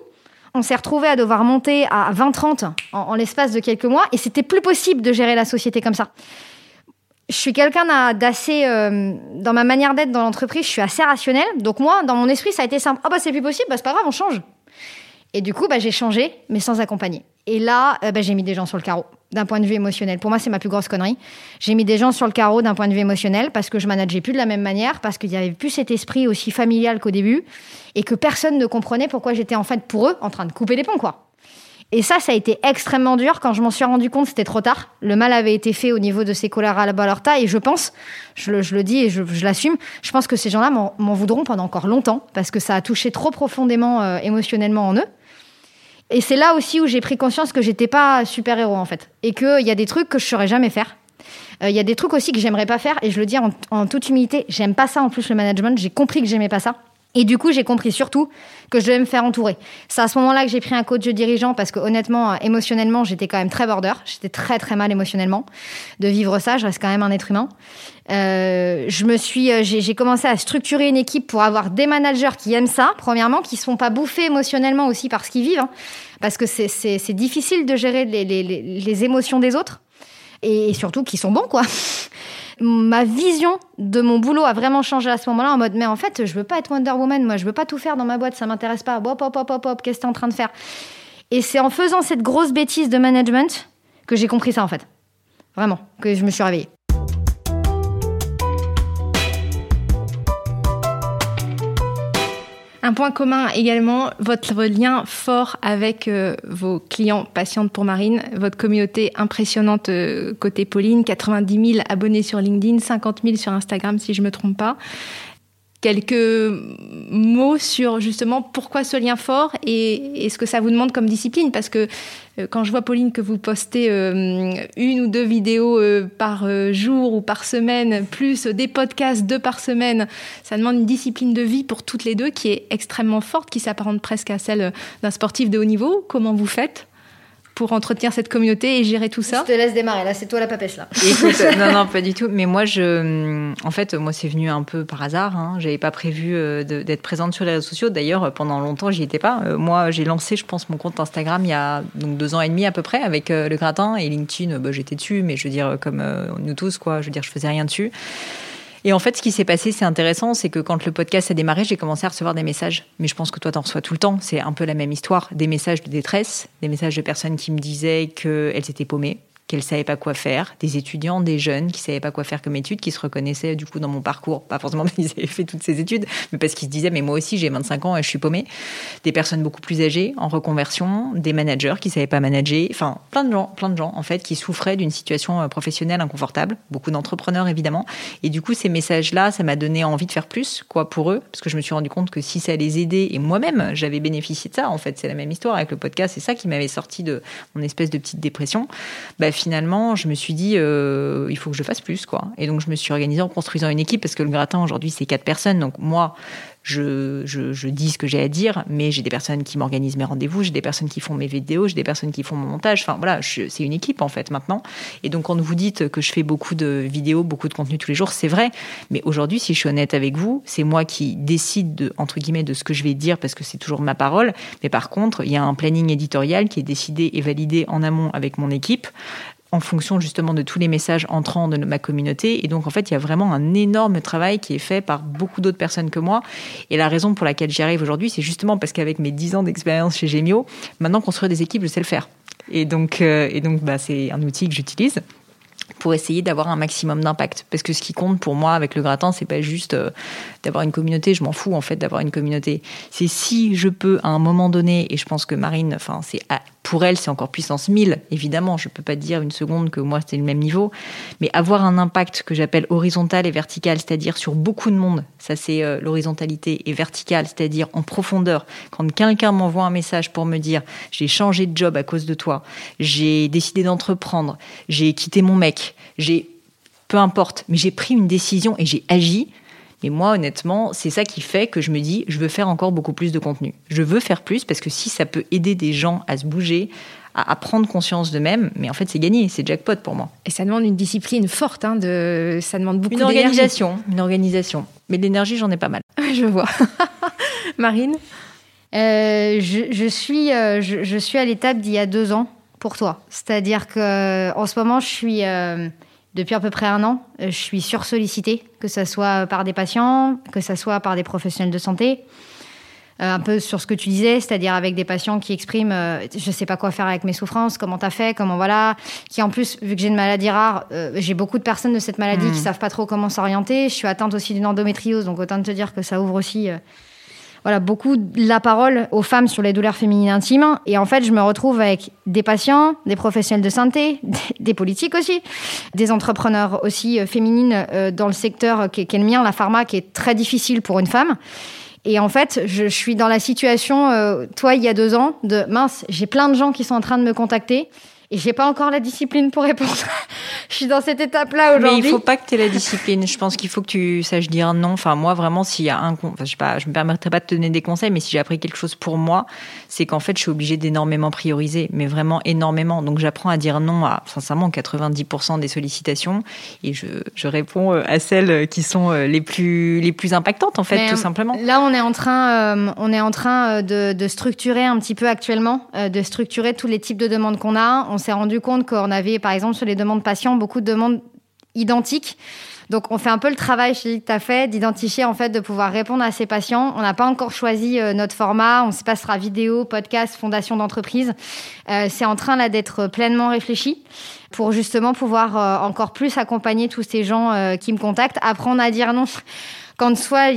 on s'est retrouvé à devoir monter à 20-30 en, l'espace de quelques mois et c'était plus possible de gérer la société comme ça. Je suis quelqu'un d'assez, euh, dans ma manière d'être dans l'entreprise, je suis assez rationnel. Donc moi, dans mon esprit, ça a été simple. Ah bah c'est plus possible, bah c'est pas grave, on change. Et du coup, bah, j'ai changé, mais sans accompagner. Et là, euh, bah, j'ai mis des gens sur le carreau d'un point de vue émotionnel. Pour moi, c'est ma plus grosse connerie. J'ai mis des gens sur le carreau d'un point de vue émotionnel parce que je manageais plus de la même manière, parce qu'il n'y avait plus cet esprit aussi familial qu'au début, et que personne ne comprenait pourquoi j'étais en fait pour eux en train de couper les ponts, quoi. Et ça, ça a été extrêmement dur. Quand je m'en suis rendu compte, c'était trop tard. Le mal avait été fait au niveau de ces collaborateurs. Et je pense, je le, dis et je, l'assume, je pense que ces gens-là m'en voudront pendant encore longtemps parce que ça a touché trop profondément euh, émotionnellement en eux. Et c'est là aussi où j'ai pris conscience que j'étais pas super héros en fait, et qu'il y a des trucs que je saurais jamais faire. Euh, il y a des trucs aussi que j'aimerais pas faire, et je le dis en, toute humilité, j'aime pas ça en plus le management. J'ai compris que j'aimais pas ça. Et du coup, j'ai compris surtout que je devais me faire entourer. C'est à ce moment-là que j'ai pris un coach dirigeant parce que honnêtement, euh, émotionnellement, j'étais quand même très border. J'étais très très mal émotionnellement. De vivre ça, je reste quand même un être humain. Euh, je me suis, euh, j'ai commencé à structurer une équipe pour avoir des managers qui aiment ça, premièrement, qui sont pas bouffés émotionnellement aussi par ce qu'ils vivent, hein, parce que c'est difficile de gérer les, les, les, émotions des autres et surtout qui sont bons, quoi. Ma vision de mon boulot a vraiment changé à ce moment-là en mode mais en fait je veux pas être Wonder Woman, moi je veux pas tout faire dans ma boîte, ça m'intéresse pas. Hop hop hop hop hop, qu'est-ce que tu es en train de faire? Et c'est en faisant cette grosse bêtise de management que j'ai compris ça en fait. Vraiment, que je me suis réveillée. Un point commun également, votre lien fort avec euh, vos clients patientes pour Marine, votre communauté impressionnante euh, côté Pauline, 90 000 abonnés sur LinkedIn, 50 000 sur Instagram si je me trompe pas quelques mots sur justement pourquoi ce lien fort et, ce que ça vous demande comme discipline Parce que euh, quand je vois Pauline que vous postez euh, une ou deux vidéos euh, par jour ou par semaine, plus des podcasts deux par semaine, ça demande une discipline de vie pour toutes les deux qui est extrêmement forte, qui s'apparente presque à celle d'un sportif de haut niveau. Comment vous faites? Pour entretenir cette communauté et gérer tout ça Je te laisse démarrer, là, c'est toi la papesse, là. Écoute, non, non, pas du tout. Mais moi, je, en fait, moi, c'est venu un peu par hasard. Hein. J'avais pas prévu euh, d'être présente sur les réseaux sociaux. D'ailleurs, pendant longtemps, j'y étais pas. Euh, moi, j'ai lancé, je pense, mon compte Instagram il y a donc deux ans et demi à peu près avec euh, le gratin et LinkedIn. Bah, j'étais dessus, mais je veux dire, comme nous tous, quoi. Je veux dire, je faisais rien dessus. Et en fait, ce qui s'est passé, c'est intéressant, c'est que quand le podcast a démarré, j'ai commencé à recevoir des messages. Mais je pense que toi, t'en reçois tout le temps. C'est un peu la même histoire. Des messages de détresse, des messages de personnes qui me disaient qu'elles étaient paumées, qu'elles savaient pas quoi faire, des étudiants, des jeunes qui savaient pas quoi faire comme études, qui se reconnaissaient du coup dans mon parcours, pas forcément parce qu'ils avaient fait toutes ces études, mais parce qu'ils se disaient mais moi aussi j'ai 25 ans et je suis paumé, des personnes beaucoup plus âgées en reconversion, des managers qui savaient pas manager, enfin plein de gens, plein de gens en fait qui souffraient d'une situation euh, professionnelle inconfortable, beaucoup d'entrepreneurs évidemment, et du coup ces messages-là, ça m'a donné envie de faire plus quoi pour eux, parce que je me suis rendu compte que si ça les aidait et moi-même j'avais bénéficié de ça, en fait. C'est la même histoire avec le podcast, c'est ça qui m'avait sorti de mon espèce de petite dépression. Bah, finalement, je me suis dit, euh, il faut que je fasse plus, quoi. Et donc, je me suis organisée en construisant une équipe parce que le gratin aujourd'hui, c'est quatre personnes. Donc, moi, je, je, je dis ce que j'ai à dire, mais j'ai des personnes qui m'organisent mes rendez-vous, j'ai des personnes qui font mes vidéos, j'ai des personnes qui font mon montage. Enfin, voilà, c'est une équipe, en fait, maintenant. Et donc, quand vous dites que je fais beaucoup de vidéos, beaucoup de contenu tous les jours, c'est vrai. Mais aujourd'hui, si je suis honnête avec vous, c'est moi qui décide, de, entre guillemets, de ce que je vais dire parce que c'est toujours ma parole. Mais par contre, il y a un planning éditorial qui est décidé et validé en amont avec mon équipe en fonction justement de tous les messages entrants de ma communauté. Et donc, en fait, il y a vraiment un énorme travail qui est fait par beaucoup d'autres personnes que moi. Et la raison pour laquelle j'y arrive aujourd'hui, c'est justement parce qu'avec mes 10 ans d'expérience chez Gemio, maintenant construire des équipes, je sais le faire. Et donc, euh, et donc bah, c'est un outil que j'utilise pour essayer d'avoir un maximum d'impact. Parce que ce qui compte pour moi avec le gratin, c'est pas juste euh, d'avoir une communauté. Je m'en fous en fait d'avoir une communauté. C'est si je peux à un moment donné, et je pense que Marine, enfin c'est pour elle c'est encore puissance 1000. Évidemment, je peux pas dire une seconde que moi c'est le même niveau, mais avoir un impact que j'appelle horizontal et vertical, c'est-à-dire sur beaucoup de monde. Ça c'est euh, l'horizontalité et verticale, c'est-à-dire en profondeur. Quand quelqu'un m'envoie un message pour me dire j'ai changé de job à cause de toi, j'ai décidé d'entreprendre, j'ai quitté mon mec, j'ai peu importe, mais j'ai pris une décision et j'ai agi et moi, honnêtement, c'est ça qui fait que je me dis, je veux faire encore beaucoup plus de contenu. Je veux faire plus parce que si ça peut aider des gens à se bouger, à, prendre conscience d'eux-mêmes, mais en fait, c'est gagné, c'est jackpot pour moi. Et ça demande une discipline forte, hein, de... ça demande beaucoup d'énergie. Une organisation, une organisation. Mais de l'énergie, j'en ai pas mal. je vois. Marine euh, je, suis, euh, je, suis à l'étape d'il y a deux ans pour toi. C'est-à-dire que en ce moment, je suis depuis à peu près un an, euh, je suis sursollicitée, que ce soit par des patients, que ce soit par des professionnels de santé. Euh, un peu sur ce que tu disais, c'est-à-dire avec des patients qui expriment euh, je sais pas quoi faire avec mes souffrances, comment t'as fait, comment voilà, qui en plus, vu que j'ai une maladie rare, j'ai beaucoup de personnes de cette maladie qui mmh. savent pas trop comment s'orienter. Je suis atteinte aussi d'une endométriose, donc autant te dire que ça ouvre aussi voilà, beaucoup la parole aux femmes sur les douleurs féminines intimes. Et en fait, je me retrouve avec des patients, des professionnels de santé, des politiques aussi, des entrepreneurs aussi euh, féminines euh, dans le secteur qui est, le mien, la pharma, qui est très difficile pour une femme. Et en fait, je, suis dans la situation, euh, toi, il y a deux ans, de mince, j'ai plein de gens qui sont en train de me contacter. Et j'ai pas encore la discipline pour répondre. je suis dans cette étape-là aujourd'hui. Mais il faut pas que tu aies la discipline. Je pense qu'il faut que tu saches dire non. Enfin, moi, vraiment, s'il y a un, enfin, je sais pas, je me permettrai pas de te donner des conseils, mais si j'ai appris quelque chose pour moi, c'est qu'en fait, je suis obligée d'énormément prioriser, mais vraiment énormément. Donc, j'apprends à dire non à, sincèrement, 90% des sollicitations et je, je, réponds euh, à celles qui sont euh, les plus, les plus impactantes, en fait, tout simplement. Là, on est en train, euh, on est en train de, de, structurer un petit peu actuellement, de structurer tous les types de demandes qu'on a on s'est rendu compte qu'on avait, par exemple, sur les demandes patients, beaucoup de demandes identiques. Donc, on fait un peu le travail chez tu as fait d'identifier, en fait, de pouvoir répondre à ces patients. On n'a pas encore choisi euh, notre format. On se passera vidéo, podcast, fondation d'entreprise. Euh, c'est en train, là, d'être pleinement réfléchi pour justement pouvoir euh, encore plus accompagner tous ces gens qui me contactent, apprendre à dire non quand soit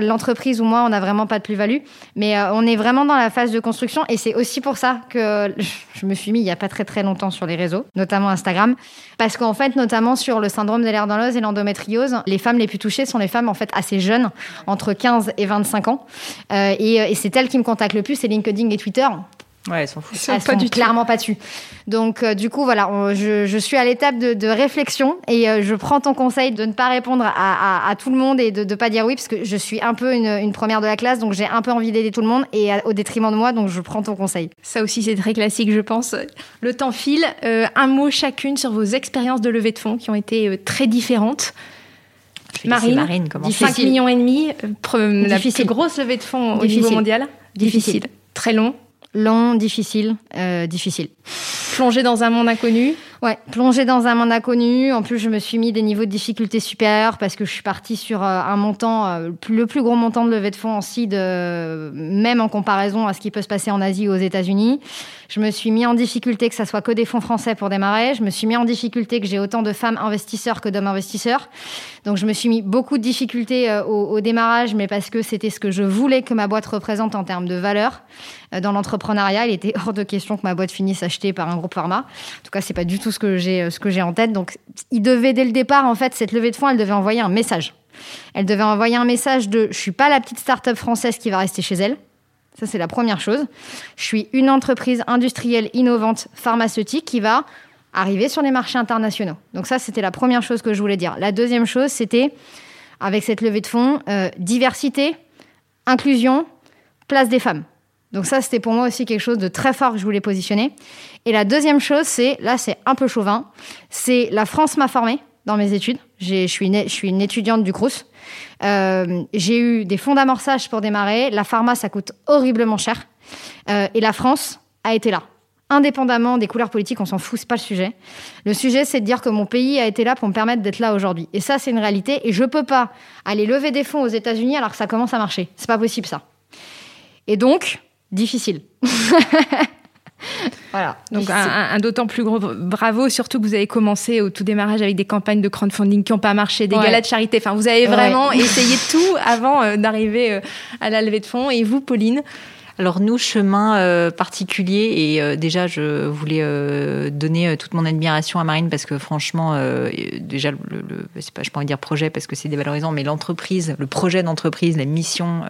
l'entreprise ou moi, on n'a vraiment pas de plus-value. Mais euh, on est vraiment dans la phase de construction et c'est aussi pour ça que je me suis mis il n'y a pas très très longtemps sur les réseaux, notamment Instagram, parce qu'en fait, notamment sur le syndrome de l'air dans et l'endométriose, les femmes les plus touchées sont les femmes en fait assez jeunes, entre 15 et 25 ans, euh, et, et c'est elles qui me contactent le plus, c'est LinkedIn et Twitter. Ouais, elles s'en foutent. Elles sont clairement pas dessus. Donc, euh, du coup, voilà, je, je, suis à l'étape de, de, réflexion et euh, je prends ton conseil de ne pas répondre à, à, à tout le monde et de ne pas dire oui, parce que je suis un peu une, une première de la classe, donc j'ai un peu envie d'aider tout le monde et au détriment de moi, donc je prends ton conseil. Ça aussi, c'est très classique, je pense. Le temps file. Euh, un mot chacune sur vos expériences de levée de fonds qui ont été très différentes. Marine, Marine 5 millions et demi, la plus grosse levée de fonds au niveau mondial. Difficile. Très long. Long, difficile, euh, difficile. Plonger dans un monde inconnu Ouais, plonger dans un monde inconnu. En plus, je me suis mis des niveaux de difficulté supérieurs parce que je suis partie sur euh, un montant, euh, le plus gros montant de levée de fonds en CID, euh, même en comparaison à ce qui peut se passer en Asie ou aux États-Unis. Je me suis mis en difficulté que ça soit que des fonds français pour démarrer. Je me suis mis en difficulté que j'ai autant de femmes investisseurs que d'hommes investisseurs. Donc, je me suis mis beaucoup de difficultés au, au démarrage, mais parce que c'était ce que je voulais que ma boîte représente en termes de valeur. Dans l'entrepreneuriat, il était hors de question que ma boîte finisse achetée par un groupe pharma. En tout cas, c'est pas du tout ce que j'ai ce que j'ai en tête. Donc, il devait dès le départ, en fait, cette levée de fonds, elle devait envoyer un message. Elle devait envoyer un message de je suis pas la petite start-up française qui va rester chez elle. Ça, c'est la première chose. Je suis une entreprise industrielle innovante pharmaceutique qui va arriver sur les marchés internationaux. Donc ça, c'était la première chose que je voulais dire. La deuxième chose, c'était, avec cette levée de fonds, euh, diversité, inclusion, place des femmes. Donc ça, c'était pour moi aussi quelque chose de très fort que je voulais positionner. Et la deuxième chose, c'est, là c'est un peu chauvin, c'est la France m'a formée dans mes études. Je suis, une, étudiante du Crous. Euh, j'ai eu des fonds d'amorçage pour démarrer. La pharma, ça coûte horriblement cher. Euh, et la France a été là. Indépendamment des couleurs politiques, on s'en fout, c'est pas le sujet. Le sujet, c'est de dire que mon pays a été là pour me permettre d'être là aujourd'hui. Et ça, c'est une réalité. Et je peux pas aller lever des fonds aux États-Unis alors que ça commence à marcher. C'est pas possible, ça. Et donc, difficile. voilà. Donc un, d'autant plus gros bravo, surtout que vous avez commencé au tout démarrage avec des campagnes de crowdfunding qui n'ont pas marché, des galas de charité. Enfin, vous avez vraiment essayé tout avant euh, d'arriver euh, à la levée de fonds. Et vous, Pauline? Alors nous, chemin euh, particulier, et euh, déjà je voulais euh, donner toute mon admiration à Marine parce que franchement, déjà, le, le c'est pas, je peux dire projet parce que c'est dévalorisant, mais l'entreprise, le projet d'entreprise, la mission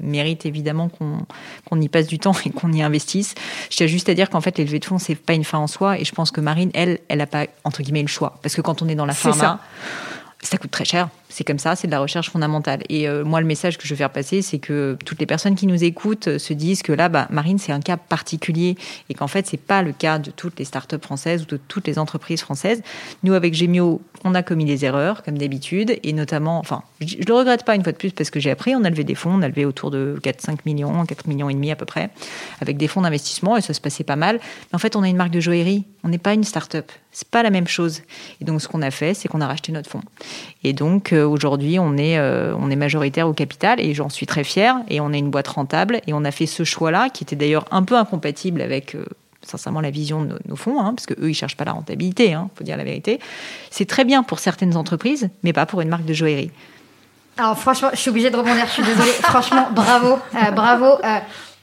mérite évidemment qu'on y passe du temps et qu'on y investisse. Je tiens juste à dire qu'en fait, les levées de fonds, c'est pas une fin en soi, et je pense que Marine, elle, elle n'a pas entre guillemets le choix. Parce que quand on est dans la pharma, ça coûte très cher c'est comme ça, c'est de la recherche fondamentale. Et euh, moi, le message que je veux faire passer, c'est que toutes les personnes qui nous écoutent euh, se disent que là, bah, Marine, c'est un cas particulier et qu'en fait, c'est pas le cas de toutes les startups françaises ou de toutes les entreprises françaises. Nous, avec Gemio, on a commis des erreurs, comme d'habitude, et notamment, enfin, je, ne le regrette pas une fois de plus parce que j'ai appris, on a levé des fonds, on a levé autour de 4-5 millions, 4 millions et demi à peu près, avec des fonds d'investissement et ça se passait pas mal. Mais en fait, on a une marque de joaillerie, on n'est pas une startup. C'est pas la même chose. Et donc, ce qu'on a fait, c'est qu'on a racheté notre fonds. Et donc, aujourd'hui, on euh, on est majoritaire au capital et j'en suis très fière. Et on est une boîte rentable et on a fait ce choix-là qui était d'ailleurs un peu incompatible avec euh, sincèrement la vision de nos, fonds, hein, parce que eux ils cherchent pas la rentabilité, hein, faut dire la vérité. C'est très bien pour certaines entreprises, mais pas pour une marque de joaillerie. Alors franchement, je suis obligée de rebondir, je suis désolée. franchement, bravo, euh, bravo.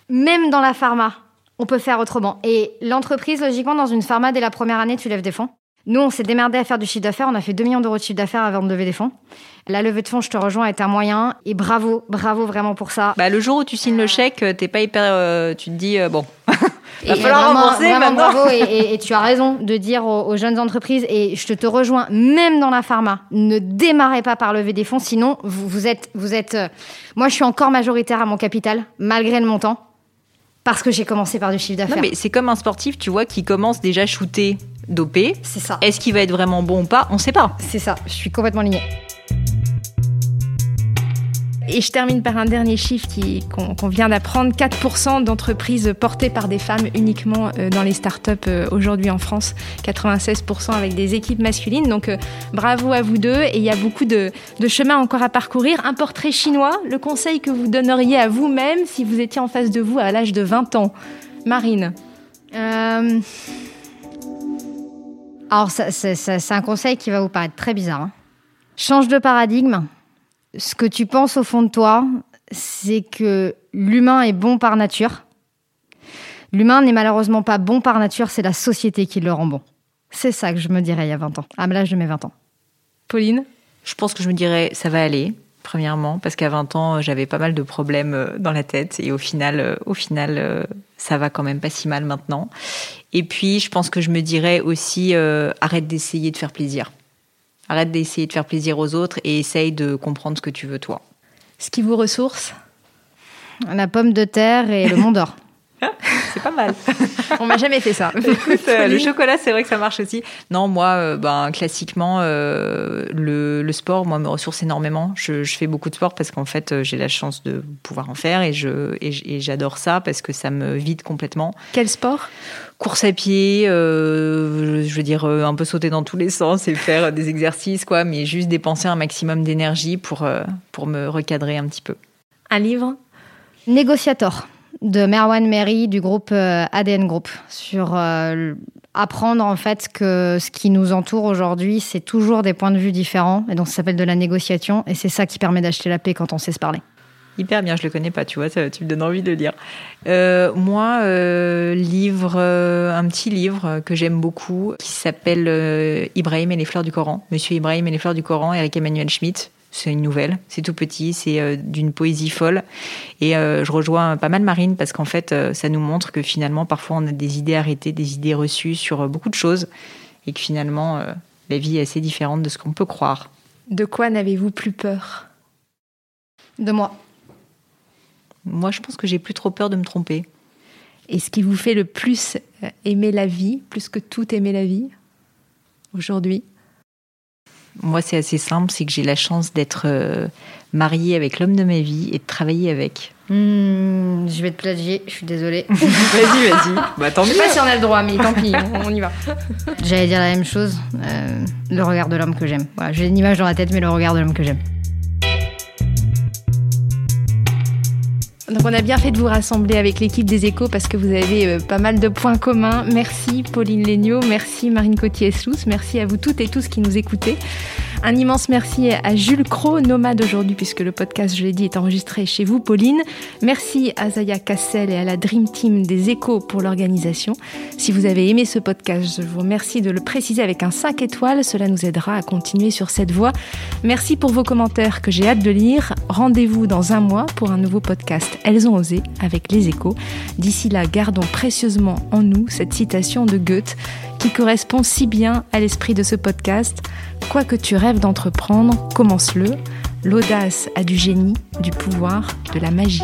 même dans la pharma, on peut faire autrement. Et l'entreprise, logiquement, dans une pharma, dès la première année, tu lèves des fonds? Nous, on s'est démerdé à faire du chiffre d'affaires. On a fait 2 millions d'euros de chiffre d'affaires avant de lever des fonds. La levée de fonds, je te rejoins, est un moyen. Et bravo, bravo vraiment pour ça. Bah, le jour où tu signes le chèque, t'es pas hyper. Euh, tu te dis, euh, bon. Il va falloir rembourser maintenant. Bravo, et, tu as raison de dire aux, jeunes entreprises, et je te, rejoins, même dans la pharma, ne démarrez pas par lever des fonds, sinon vous, vous êtes, vous êtes. Euh, moi, je suis encore majoritaire à mon capital, malgré le montant parce que j'ai commencé par du chiffre d'affaires. mais c'est comme un sportif, tu vois, qui commence déjà shooter dopé. C'est ça. Est-ce qu'il va être vraiment bon ou pas? On ne sait pas. C'est ça. Je suis complètement lignée. Et je termine par un dernier chiffre qu'on vient d'apprendre. 4% d'entreprises portées par des femmes uniquement euh, dans les startups euh, aujourd'hui en France. 96% avec des équipes masculines. Donc euh, bravo à vous deux. Et il y a beaucoup de, de chemin encore à parcourir. Un portrait chinois, le conseil que vous donneriez à vous-même si vous étiez en face de vous à l'âge de 20 ans. Marine. Alors, c'est un conseil qui va vous paraître très bizarre. Hein. Change de paradigme ce que tu penses au fond de toi, c'est que l'humain est bon par nature. L'humain n'est malheureusement pas bon par nature, c'est la société qui le rend bon. C'est ça que je me dirais il y a 20 ans, à l'âge de mes 20 ans. Pauline? Je pense que je me dirais ça va aller, premièrement, parce qu'à 20 ans, j'avais pas mal de problèmes euh, dans la tête et au final, euh, au final euh, ça va quand même pas si mal maintenant. Et puis, je pense que je me dirais aussi arrête d'essayer de faire plaisir. Arrête d'essayer de faire plaisir aux autres et essaye de comprendre ce que tu veux toi. Ce qui vous ressource? La pomme de terre et le mont d'or. c'est pas mal. On m'a jamais fait ça. le chocolat, c'est vrai que ça marche aussi. Non, moi, ben, classiquement, le, sport, moi, me ressource énormément. Je, fais beaucoup de sport parce qu'en fait, j'ai la chance de pouvoir en faire et je et j'adore ça parce que ça me vide complètement. Quel sport? Course à pied, euh, je veux dire euh, un peu sauter dans tous les sens et faire des exercices, quoi, mais juste dépenser un maximum d'énergie pour, euh, pour me recadrer un petit peu. Un livre? Négociator de Merwan Meri du groupe ADN Group sur apprendre en fait que ce qui nous entoure aujourd'hui, c'est toujours des points de vue différents et donc ça s'appelle de la négociation et c'est ça qui permet d'acheter la paix quand on sait se parler. Hyper bien, je le connais pas, tu vois, ça, tu me donnes envie de le lire. Euh, moi, euh, livre, euh, un petit livre que j'aime beaucoup, qui s'appelle Ibrahim et les fleurs du Coran. Monsieur Ibrahim et les fleurs du Coran, Eric Emmanuel Schmitt. C'est une nouvelle, c'est tout petit, c'est d'une poésie folle. Et je rejoins pas mal Marine parce qu'en fait, ça nous montre que finalement, parfois, on a des idées arrêtées, des idées reçues sur beaucoup de choses, et que finalement, la vie est assez différente de ce qu'on peut croire. De quoi n'avez-vous plus peur? De moi. Moi, je pense que j'ai plus trop peur de me tromper. Et ce qui vous fait le plus euh, aimer la vie, plus que tout aimer la vie, aujourd'hui? Moi, c'est assez simple, c'est que j'ai la chance d'être euh, mariée avec l'homme de ma vie et de travailler avec. Hmm, je vais te plagier, je suis désolée. vas-y, vas-y. Bah, tant je sais pas si on a le droit, mais tant pis, on, y va. J'allais dire la même chose, euh, le regard de l'homme que j'aime. Voilà, j'ai une image dans la tête, mais le regard de l'homme que j'aime. Donc on a bien fait de vous rassembler avec l'équipe des échos parce que vous avez euh, pas mal de points communs. Merci Pauline Legnaud, merci Marine Cotier-Slous, merci à vous toutes et tous qui nous écoutez. Un immense merci à Jules Cro, nomade aujourd'hui, puisque le podcast, je l'ai dit, est enregistré chez vous, Pauline. Merci à Zaya Cassel et à la Dream Team des Échos pour l'organisation. Si vous avez aimé ce podcast, je vous remercie de le préciser avec un 5 étoiles. Cela nous aidera à continuer sur cette voie. Merci pour vos commentaires que j'ai hâte de lire. Rendez-vous dans un mois pour un nouveau podcast Elles ont osé avec les Échos. D'ici là, gardons précieusement en nous cette citation de Goethe correspond si bien à l'esprit de ce podcast. Quoi que tu rêves d'entreprendre, commence-le. L'audace a du génie, du pouvoir, de la magie.